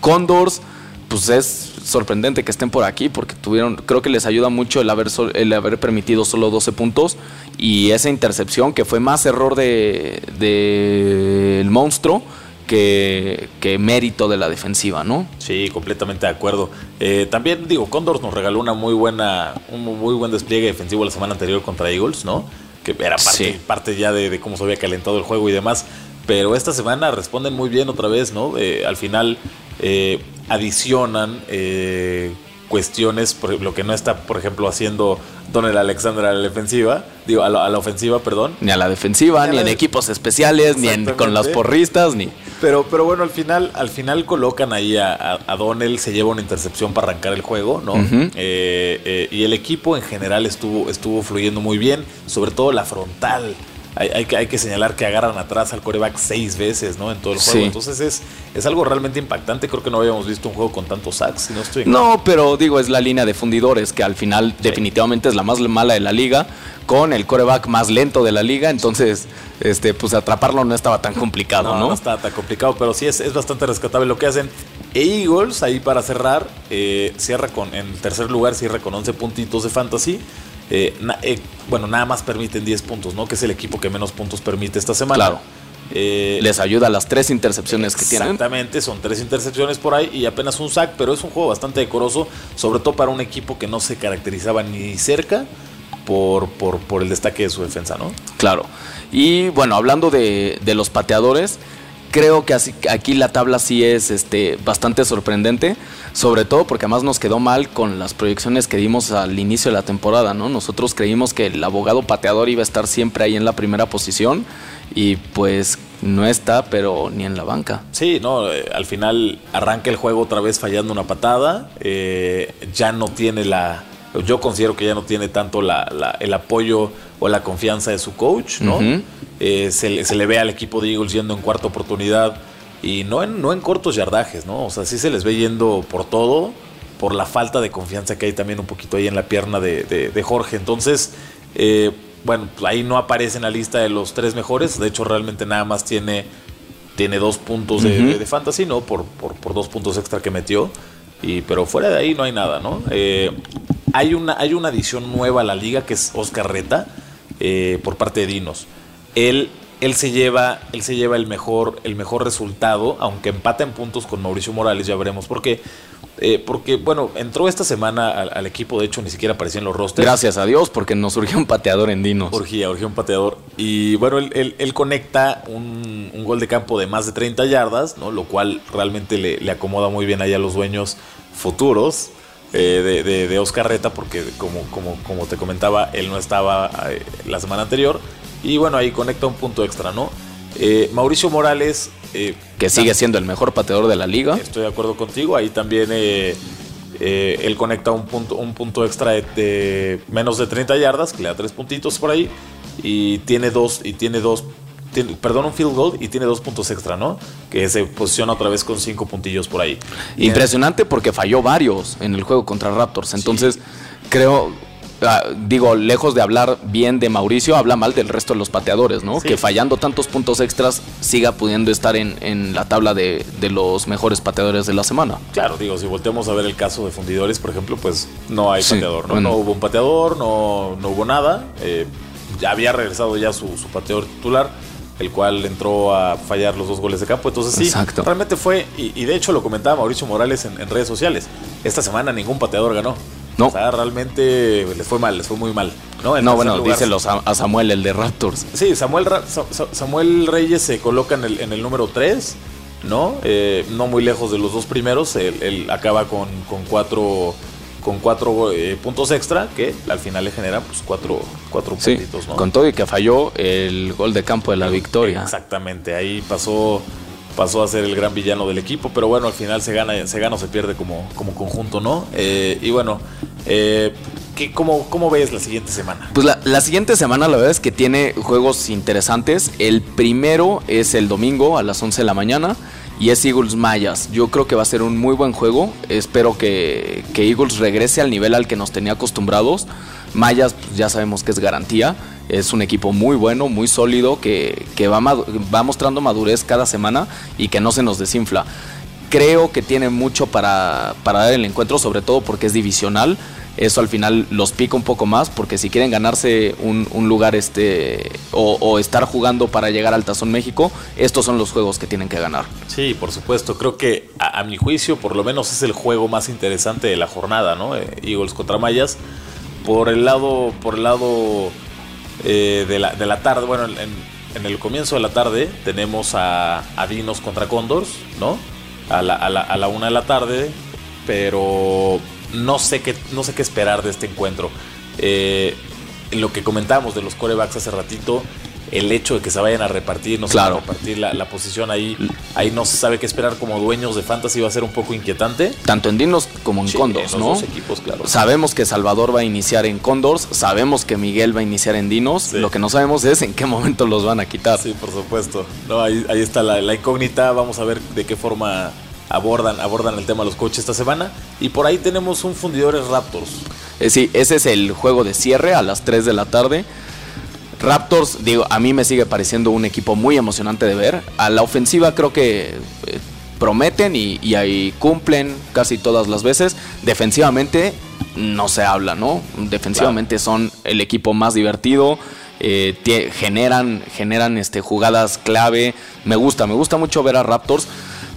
Condors pues es sorprendente que estén por aquí porque tuvieron, creo que les ayuda mucho el haber, el haber permitido solo 12 puntos y esa intercepción que fue más error del de, el monstruo que, que, mérito de la defensiva, ¿no? Sí, completamente de acuerdo. Eh, también digo, Condors nos regaló una muy buena, un muy buen despliegue defensivo la semana anterior contra Eagles, ¿no? Que era parte, parte ya de, cómo se había calentado el juego y demás. Pero esta semana responden muy bien otra vez, ¿no? Eh, al final eh, adicionan eh, cuestiones, por lo que no está, por ejemplo, haciendo Donald Alexander a la defensiva, digo, a la, ofensiva, perdón. Ni a la defensiva, ni, en equipos especiales, ni con los porristas, ni. Pero, pero bueno, al final, al final colocan ahí a, a, Donald, se lleva una intercepción para arrancar el juego, ¿no? Eh, y el equipo en general estuvo, estuvo fluyendo muy bien, sobre todo la frontal hay, que, hay que señalar que agarran atrás al coreback seis veces, ¿no? En todo el juego. Entonces es, es algo realmente impactante. Creo que no habíamos visto un juego con tantos sacks. no, estoy no, pero digo, es la línea de fundidores, que al final definitivamente es la más mala de la liga, con el coreback más lento de la liga. Entonces, este, pues atraparlo no estaba tan complicado, ¿no? No, estaba tan complicado, pero sí es, es bastante rescatable lo que hacen. Eagles, ahí para cerrar, eh, cierra con, en tercer lugar, cierra con 11 puntitos de fantasy. Eh, eh, bueno, nada más permiten 10 puntos, ¿no? Que es el equipo que menos puntos permite esta semana. Claro. Eh, Les ayuda a las tres intercepciones que tienen. Exactamente, son tres intercepciones por ahí y apenas un sack, pero es un juego bastante decoroso, sobre todo para un equipo que no se caracterizaba ni cerca por, por, el destaque de su defensa, ¿no? Claro. Y bueno, hablando de, de los pateadores, creo que así, aquí la tabla sí es este, bastante sorprendente, sobre todo porque además nos quedó mal con las proyecciones que dimos al inicio de la temporada, ¿no? Nosotros creímos que el abogado pateador iba a estar siempre ahí en la primera posición y pues no está, pero ni en la banca. Sí, no, eh, al final arranca el juego otra vez fallando una patada, eh, ya no tiene la, yo considero que ya no tiene tanto la, el apoyo o la confianza de su coach, ¿no? Eh, se, le ve al equipo de Eagles yendo en cuarta oportunidad y no en, no en cortos yardajes, ¿no? O sea, sí se les ve yendo por todo, por la falta de confianza que hay también un poquito ahí en la pierna de, Jorge. Entonces, eh, bueno, ahí no aparece en la lista de los tres mejores. De hecho, realmente nada más tiene, tiene dos puntos de, fantasy, ¿no? Por, por, dos puntos extra que metió. Y, pero fuera de ahí no hay nada, ¿no? Eh, hay, una, hay una adición nueva a la liga que es Oscar Reta por parte de Dinos. Él él se lleva, él se lleva el mejor, el mejor resultado, aunque empata en puntos con Mauricio Morales, ya veremos por qué. Eh, porque, bueno, entró esta semana al, equipo, de hecho ni siquiera aparecía en los rosters. Gracias a Dios, porque nos surgió un pateador en Dinos. Urgía, urgía un pateador. Y bueno, él, conecta un, gol de campo de más de 30 yardas, ¿no? Lo cual realmente le, acomoda muy bien ahí a los dueños futuros. Eh, de, Oscar Reta, porque como, como, como te comentaba, él no estaba eh, la semana anterior. Y bueno, ahí conecta un punto extra, ¿no? Eh, Mauricio Morales. Eh, que sigue siendo el mejor pateador de la liga. Estoy de acuerdo contigo. Ahí también eh, él conecta un punto, un punto extra de, menos de 30 yardas, que le da tres puntitos por ahí. Y tiene dos, y tiene dos, perdón, un field goal y tiene dos puntos extra, ¿no? Que se posiciona otra vez con cinco puntillos por ahí. Impresionante porque falló varios en el juego contra Raptors. Entonces, creo, Ah, digo, lejos de hablar bien de Mauricio, habla mal del resto de los pateadores, ¿no? Que fallando tantos puntos extras siga pudiendo estar en, la tabla de, los mejores pateadores de la semana. Claro, digo, si volteamos a ver el caso de fundidores, por ejemplo, pues no hay pateador, ¿no? No hubo un pateador, no, no hubo nada. Eh, ya había regresado ya su, pateador titular el cual entró a fallar los dos goles de campo. Entonces sí, realmente fue, y, de hecho lo comentaba Mauricio Morales en, redes sociales, esta semana ningún pateador ganó. No. O sea, realmente les fue mal, les fue muy mal. No, no bueno, díselo a Samuel, el de Raptors. Sí, Samuel, Samuel Reyes se coloca en el, en el número 3, ¿no? Eh, no muy lejos de los dos primeros. Él, acaba con, con cuatro con cuatro eh, puntos extra que al final le generan pues cuatro, cuatro puntitos, ¿no? Con todo y que falló el gol de campo de la victoria. Exactamente, ahí pasó pasó a ser el gran villano del equipo, pero bueno, al final se gana, se gana o se pierde como, como conjunto, ¿no? Eh, y bueno, eh, cómo, cómo, ves la siguiente semana? Pues la, siguiente semana la verdad es que tiene juegos interesantes. El primero es el domingo a las 11 de la mañana y es Eagles Mayas. Yo creo que va a ser un muy buen juego. Espero que, que Eagles regrese al nivel al que nos tenía acostumbrados. Mayas pues, ya sabemos que es garantía. Es un equipo muy bueno, muy sólido, que, va, va mostrando madurez cada semana y que no se nos desinfla. Creo que tiene mucho para, para dar el encuentro, sobre todo porque es divisional eso al final los pica un poco más porque si quieren ganarse un, lugar este o, estar jugando para llegar al Tazón México, estos son los juegos que tienen que ganar. Sí, por supuesto. Creo que a, mi juicio por lo menos es el juego más interesante de la jornada, ¿no? Eh, Eagles contra Mayas. Por el lado, por el lado eh, de, la, de, la, tarde, bueno, en, el comienzo de la tarde tenemos a, a Dinos contra Condors, ¿no? A la, a, la, a la una de la tarde, pero no sé qué, no sé qué esperar de este encuentro. Eh, lo que comentábamos de los corebacks hace ratito, el hecho de que se vayan a repartir, no se a repartir la, posición ahí, ahí no se sabe qué esperar como dueños de fantasy va a ser un poco inquietante. Tanto en Dinos como en Condors, ¿no? equipos, claro. Sabemos que Salvador va a iniciar en Condors, sabemos que Miguel va a iniciar en Dinos, lo que no sabemos es en qué momento los van a quitar. Sí, por supuesto. No, ahí, está la, la incógnita, vamos a ver de qué forma abordan, abordan el tema de los coches esta semana. Y por ahí tenemos un Fundidores Raptors. Eh, sí, ese es el juego de cierre a las 3 de la tarde. Raptors, digo, a mí me sigue pareciendo un equipo muy emocionante de ver. A la ofensiva creo que eh, prometen y, ahí cumplen casi todas las veces. Defensivamente no se habla, ¿no? Defensivamente son el equipo más divertido. Eh, generan generan este, jugadas clave. Me gusta, me gusta mucho ver a Raptors.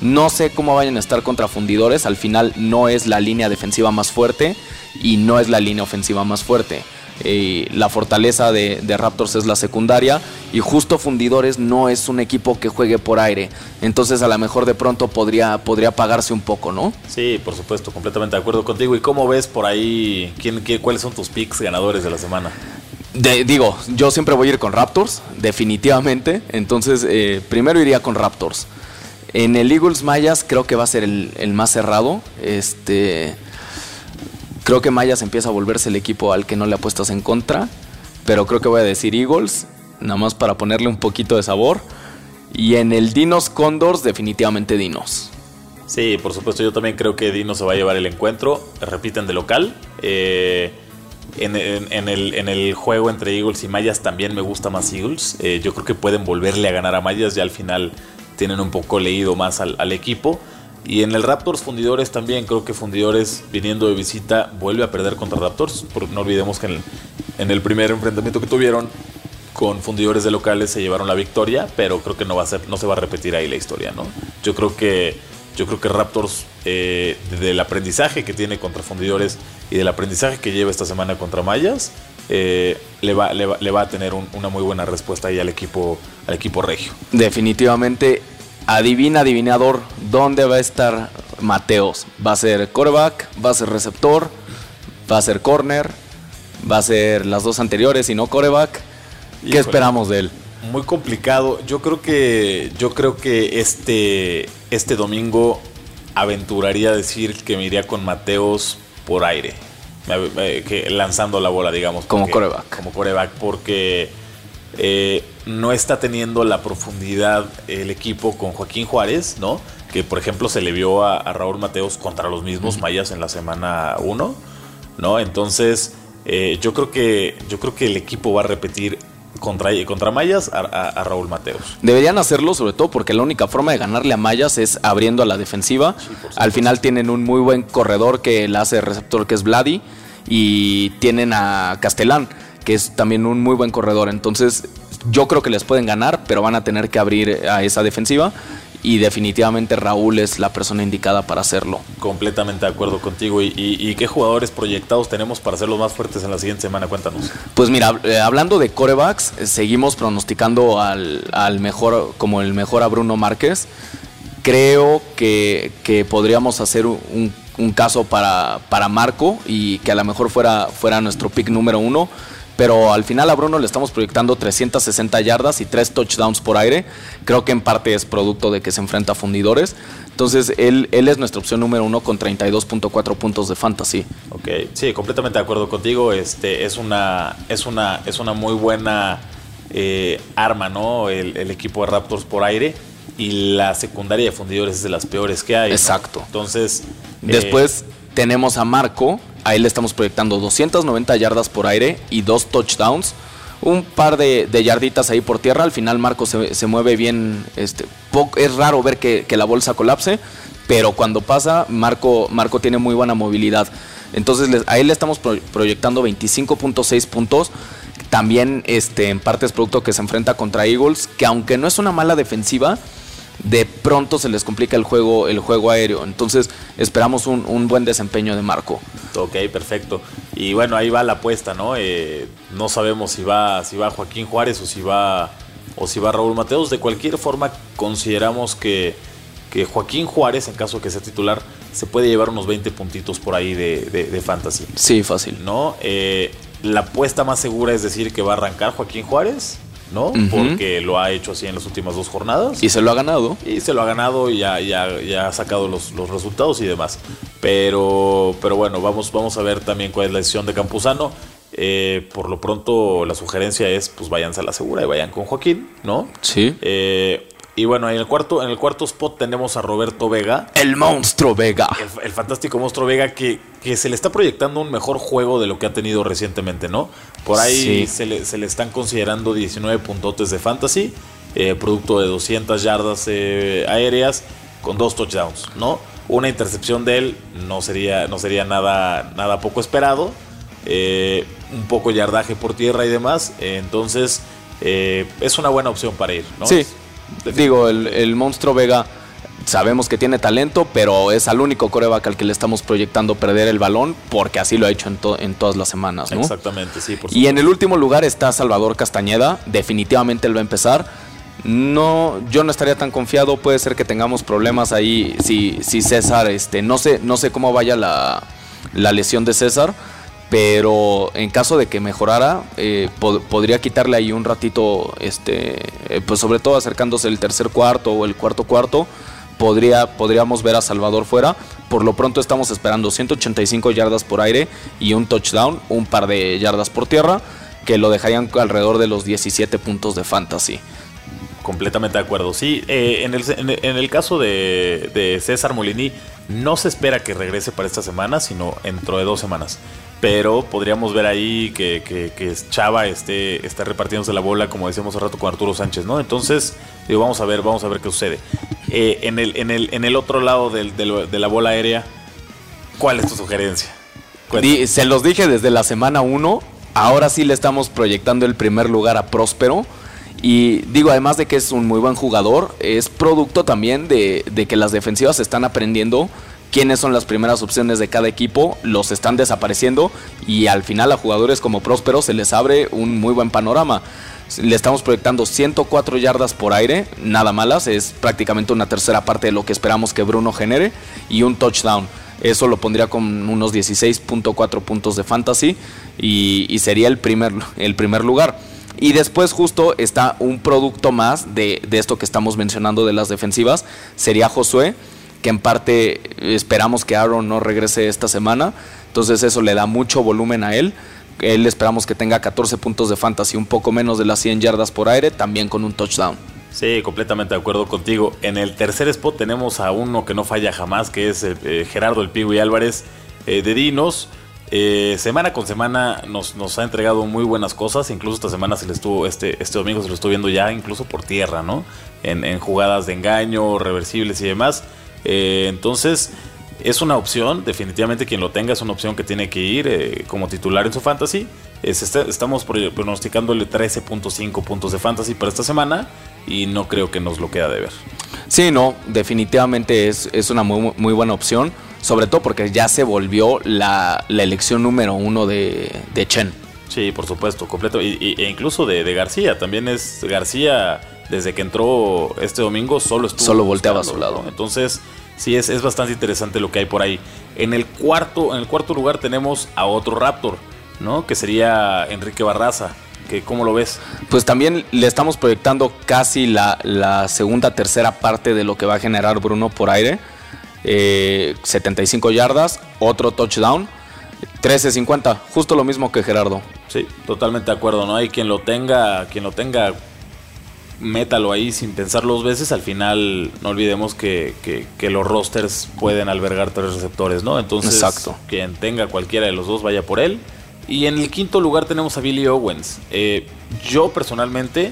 No sé cómo vayan a estar contra fundidores. Al final no es la línea defensiva más fuerte y no es la línea ofensiva más fuerte. Eh, la fortaleza de, Raptors es la secundaria y justo Fundidores no es un equipo que juegue por aire. Entonces a lo mejor de pronto podría, podría pagarse un poco, ¿no? Sí, por supuesto, completamente de acuerdo contigo. ¿Y cómo ves por ahí quién, cuáles son tus picks ganadores de la semana? digo, yo siempre voy a ir con Raptors, definitivamente. Entonces, eh, primero iría con Raptors. En el Eagles Mayas creo que va a ser el, más cerrado. Este, creo que Mayas empieza a volverse el equipo al que no le apuestas en contra. Pero creo que voy a decir Eagles, nada más para ponerle un poquito de sabor. Y en el Dinos Condors, definitivamente Dinos. Sí, por supuesto, yo también creo que Dinos se va a llevar el encuentro. Repiten de local. Eh, en, el, juego entre Eagles y Mayas también me gusta más Eagles. Eh, yo creo que pueden volverle a ganar a Mayas ya al final tienen un poco leído más al, equipo. Y en el Raptors Fundidores también, creo que Fundidores viniendo de visita vuelve a perder contra Raptors. No olvidemos que en el, primer enfrentamiento que tuvieron con fundidores de locales se llevaron la victoria, pero creo que no va a ser, no se va a repetir ahí la historia, ¿no? Yo creo que yo creo que Raptors eh, del aprendizaje que tiene contra fundidores y del aprendizaje que lleva esta semana contra Mayas eh, le, va, le, va, a tener una muy buena respuesta ahí al equipo al equipo regio. Definitivamente adivina adivinador dónde va a estar Mateos. ¿Va a ser coreback? ¿Va a ser receptor? ¿Va a ser corner? ¿Va a ser las dos anteriores y no coreback? ¿Qué esperamos de él? Muy complicado. Yo creo que yo creo que este este domingo aventuraría a decir que me iría con Mateos por aire, que lanzando la bola, digamos. Como coreback. Como coreback, porque eh, no está teniendo la profundidad el equipo con Joaquín Juárez, ¿no? Que por ejemplo se le vio a, Raúl Mateos contra los mismos mayas en la semana 1, ¿no? Entonces, eh, yo creo que yo creo que el equipo va a repetir contra, contra Mayas a, Raúl Mateos. Deberían hacerlo sobre todo porque la única forma de ganarle a Mayas es abriendo a la defensiva. Al final tienen un muy buen corredor que la hace receptor que es Vladi y tienen a Castellán que es también un muy buen corredor. Entonces yo creo que les pueden ganar, pero van a tener que abrir a esa defensiva y definitivamente Raúl es la persona indicada para hacerlo. Completamente de acuerdo contigo. ¿Y, qué jugadores proyectados tenemos para ser los más fuertes en la siguiente semana? Cuéntanos. Pues mira, eh, hablando de corebacks, eh, seguimos pronosticando al, mejor, como el mejor a Bruno Márquez. Creo que, podríamos hacer un, caso para, para Marco y que a lo mejor fuera, fuera nuestro pick número uno pero al final a Bruno le estamos proyectando 360 yardas y 3 touchdowns por aire. Creo que en parte es producto de que se enfrenta a fundidores. Entonces él, él es nuestra opción número uno con 32.4 puntos de fantasy. Ok, sí, completamente de acuerdo contigo. Este es una, es una, es una muy buena eh, arma, ¿no? El, equipo de Raptors por aire. Y la secundaria de fundidores es de las peores que hay. Exacto. Entonces. Después eh, tenemos a Marco, Ahí le estamos proyectando 290 yardas por aire y dos touchdowns. Un par de, yarditas ahí por tierra. Al final Marco se, mueve bien. Este, es raro ver que, la bolsa colapse. Pero cuando pasa, Marco, Marco tiene muy buena movilidad. Entonces ahí le estamos proyectando 25.6 puntos. También este, en parte es producto que se enfrenta contra Eagles. Que aunque no es una mala defensiva de pronto se les complica el juego, el juego aéreo. Entonces esperamos un, buen desempeño de Marco. Ok, perfecto. Y bueno, ahí va la apuesta, ¿no? Eh, no sabemos si va, si va Joaquín Juárez o si va, o si va Raúl Mateos. De cualquier forma, consideramos que, que Joaquín Juárez, en caso que sea titular, se puede llevar unos 20 puntitos por ahí de, de, fantasy. Sí, fácil. ¿No? Eh, la apuesta más segura es decir que va a arrancar Joaquín Juárez ¿no? Porque lo ha hecho así en las últimas dos jornadas. Y se lo ha ganado. Y se lo ha ganado y ya, ya, ya ha sacado los, resultados y demás. Pero, pero bueno, vamos, vamos a ver también cuál es la decisión de Campuzano. Eh, por lo pronto, la sugerencia es: pues váyanse a la segura y vayan con Joaquín, ¿no? Sí. Eh, y bueno, en el cuarto, en el cuarto spot tenemos a Roberto Vega. El monstruo Vega. El, fantástico monstruo Vega que, que, se le está proyectando un mejor juego de lo que ha tenido recientemente, ¿no? Por ahí se, le, se, le, están considerando 19 puntotes de fantasy, eh, producto de 200 yardas eh, aéreas con dos touchdowns, ¿no? Una intercepción de él no sería, no sería nada, nada poco esperado. Eh, un poco yardaje por tierra y demás. entonces, es una buena opción para ir, ¿no? Sí. Digo, el, monstruo Vega sabemos que tiene talento, pero es al único coreback al que le estamos proyectando perder el balón, porque así lo ha hecho en, todas las semanas, ¿no? Exactamente, sí. y en el último lugar está Salvador Castañeda, definitivamente él va a empezar. No, yo no estaría tan confiado, puede ser que tengamos problemas ahí si, si César, este, no sé, no sé cómo vaya la, la lesión de César pero en caso de que mejorara eh, podría quitarle ahí un ratito este eh, pues sobre todo acercándose el tercer cuarto o el cuarto cuarto podría podríamos ver a Salvador fuera. Por lo pronto estamos esperando 185 yardas por aire y un touchdown un par de yardas por tierra que lo dejarían alrededor de los 17 puntos de fantasy. Completamente de acuerdo. Sí eh, en, el, en, el, caso de, de César Molini no se espera que regrese para esta semana sino dentro de dos semanas pero podríamos ver ahí que, que, Chava esté, esté repartiéndose la bola, como decíamos hace rato con Arturo Sánchez, ¿no? Entonces, digo, vamos a ver, vamos a ver qué sucede. Eh, en, el, en, el, en el otro lado de la bola aérea, ¿cuál es tu sugerencia? se los dije desde la semana 1 ahora sí le estamos proyectando el primer lugar a Próspero. Y digo, además de que es un muy buen jugador, es producto también de, de que las defensivas están aprendiendo quiénes son las primeras opciones de cada equipo, los están desapareciendo y al final a jugadores como Próspero se les abre un muy buen panorama. Le estamos proyectando 104 yardas por aire, nada malas, es prácticamente una tercera parte de lo que esperamos que Bruno genere y un touchdown. Eso lo pondría con unos 16.4 puntos de fantasy y, sería el primer, el primer lugar. Y después justo está un producto más de, de esto que estamos mencionando de las defensivas, sería Josué que en parte esperamos que Aaron no regrese esta semana. Entonces eso le da mucho volumen a él. Él esperamos que tenga 14 puntos de fantasy, un poco menos de las 100 yardas por aire, también con un touchdown. Sí, completamente de acuerdo contigo. En el tercer spot tenemos a uno que no falla jamás, que es eh, Gerardo El y Álvarez eh, de Dinos. Eh, semana con semana nos, nos, ha entregado muy buenas cosas. Incluso esta semana se le estuvo, este, este domingo se lo estuvo viendo ya, incluso por tierra, ¿no? En, en jugadas de engaño, reversibles y demás. Eh, entonces, es una opción, definitivamente quien lo tenga es una opción que tiene que ir eh, como titular en su fantasy. estamos pronosticándole 13.5 puntos de fantasy para esta semana y no creo que nos lo queda de ver. Sí, no, definitivamente es, es una muy, muy, buena opción, sobre todo porque ya se volvió la, la elección número uno de, de, Chen. Sí, por supuesto, completo. Y, e incluso de, de García, también es García desde que entró este domingo solo estuvo. Solo volteaba a su lado. Entonces, sí, es, es bastante interesante lo que hay por ahí. En el cuarto, en el cuarto lugar tenemos a otro Raptor, ¿no? Que sería Enrique Barraza. Que, ¿Cómo lo ves? Pues también le estamos proyectando casi la, la segunda, tercera parte de lo que va a generar Bruno por aire. 75 eh, yardas, otro touchdown. 13.50, justo lo mismo que Gerardo. Sí, totalmente de acuerdo, ¿no? Hay quien lo tenga, quien lo tenga métalo ahí sin pensarlo dos veces. Al final, no olvidemos que, los rosters pueden albergar tres receptores, ¿no? Entonces, Exacto. quien tenga cualquiera de los dos, vaya por él. Y en el quinto lugar tenemos a Billy Owens. Eh, yo personalmente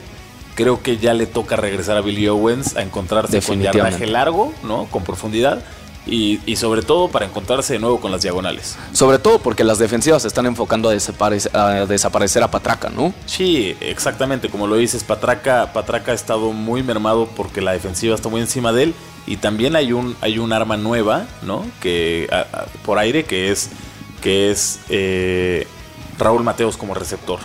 creo que ya le toca regresar a Billy Owens a encontrarse con yardaje largo, ¿no? Con profundidad y, sobre todo para encontrarse de nuevo con las diagonales. Sobre todo porque las defensivas se están enfocando a, desaparecer a, Patraca, ¿no? Sí, exactamente, como lo dices, Patraca, Patraca ha estado muy mermado porque la defensiva está muy encima de él y también hay un, hay un arma nueva, ¿no? Que por aire que es, que es eh, Raúl Mateos como receptor.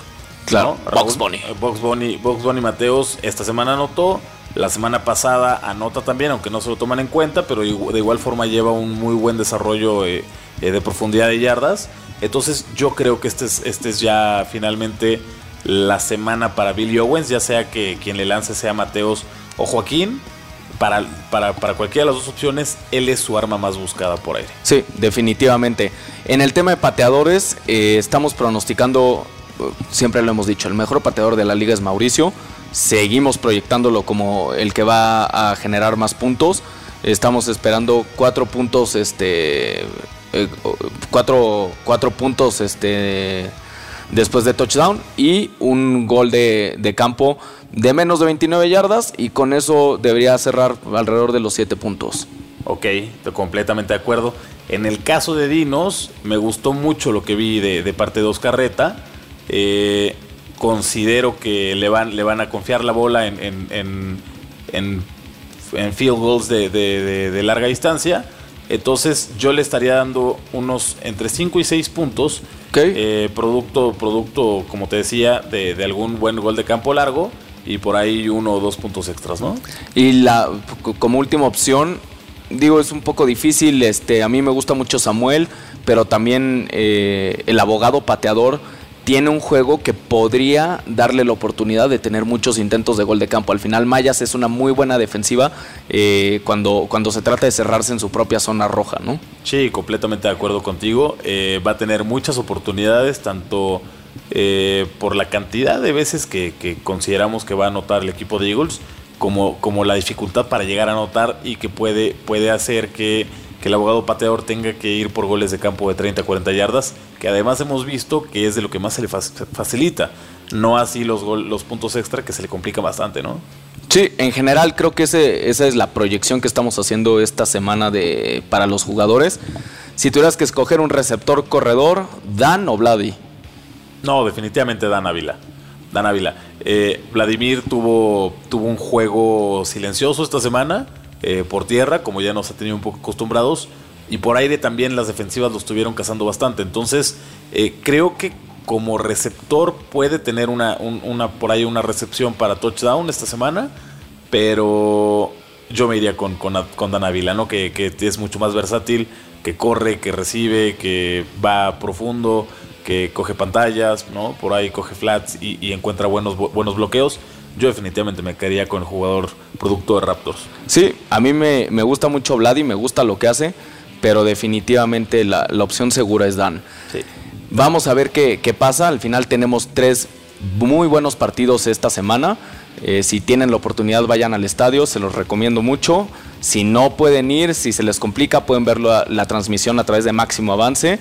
Claro, Box Bunny. Box Bunny. Box Bunny Mateos esta semana anotó la semana pasada anota también, aunque no se lo toman en cuenta, pero de igual forma lleva un muy buen desarrollo eh, eh, de profundidad de yardas. Entonces yo creo que este es, este es ya finalmente la semana para Billy Owens, ya sea que quien le lance sea Mateos o Joaquín. Para, para, cualquiera de las dos opciones, él es su arma más buscada por aire. Sí, definitivamente. En el tema de pateadores, eh, estamos pronosticando, siempre lo hemos dicho, el mejor pateador de la liga es Mauricio seguimos proyectándolo como el que va a generar más puntos. Estamos esperando cuatro puntos, este, eh, cuatro, puntos, este, después de touchdown y un gol de, campo de menos de 29 yardas y con eso debería cerrar alrededor de los 7 puntos. Ok, estoy completamente de acuerdo. En el caso de Dinos, me gustó mucho lo que vi de, parte de Oscar Reta. Eh, considero que le van, le van a confiar la bola en, en, en, field goals de, larga distancia. Entonces yo le estaría dando unos entre 5 y 6 puntos. Eh, producto, producto, como te decía, de, algún buen gol de campo largo. Y por ahí uno o dos puntos extras, ¿no? Y la como última opción, digo, es un poco difícil. Este, a mí me gusta mucho Samuel, pero también eh, el abogado pateador tiene un juego que podría darle la oportunidad de tener muchos intentos de gol de campo. Al final Mayas es una muy buena defensiva eh, cuando, cuando se trata de cerrarse en su propia zona roja, ¿no? Sí, completamente de acuerdo contigo. Eh, va a tener muchas oportunidades, tanto eh, por la cantidad de veces que, consideramos que va a anotar el equipo de Eagles, como, como la dificultad para llegar a anotar y que puede, puede hacer que que el abogado pateador tenga que ir por goles de campo de 30 a 40 yardas, que además hemos visto que es de lo que más se le facilita, no así los, los puntos extra que se le complica bastante, ¿no? Sí, en general creo que ese, esa es la proyección que estamos haciendo esta semana de, para los jugadores. Si tuvieras que escoger un receptor corredor, Dan o Vladi. No, definitivamente Dan Ávila. Dan Ávila. Eh, Vladimir tuvo, tuvo un juego silencioso esta semana eh, por tierra, como ya nos ha tenido un poco acostumbrados. Y por aire también las defensivas lo estuvieron cazando bastante. Entonces, eh, creo que como receptor puede tener una, una, por ahí una recepción para touchdown esta semana. Pero yo me iría con, con, con Dan Ávila, ¿no? Que, que es mucho más versátil, que corre, que recibe, que va profundo que coge pantallas, ¿no? Por ahí coge flats y, encuentra buenos, buenos bloqueos. Yo definitivamente me quedaría con el jugador producto de Raptors. Sí, a mí me, gusta mucho Vladi, me gusta lo que hace, pero definitivamente la, opción segura es Dan. Sí. Vamos a ver qué, pasa. Al final tenemos tres muy buenos partidos esta semana. Eh, si tienen la oportunidad, vayan al estadio, se los recomiendo mucho. Si no pueden ir, si se les complica, pueden ver la transmisión a través de Máximo Avance.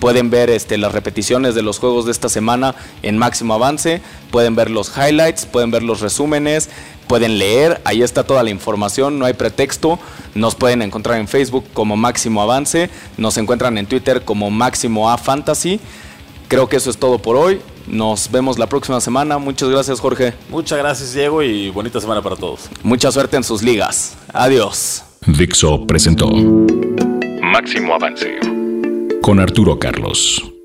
Pueden ver este, las repeticiones de los juegos de esta semana en máximo avance, pueden ver los highlights, pueden ver los resúmenes, pueden leer, ahí está toda la información, no hay pretexto. Nos pueden encontrar en Facebook como Máximo Avance, nos encuentran en Twitter como Máximo A Fantasy. Creo que eso es todo por hoy. Nos vemos la próxima semana. Muchas gracias, Jorge. Muchas gracias, Diego, y bonita semana para todos. Mucha suerte en sus ligas. Adiós. Dixo presentó Máximo Avance con Arturo Carlos.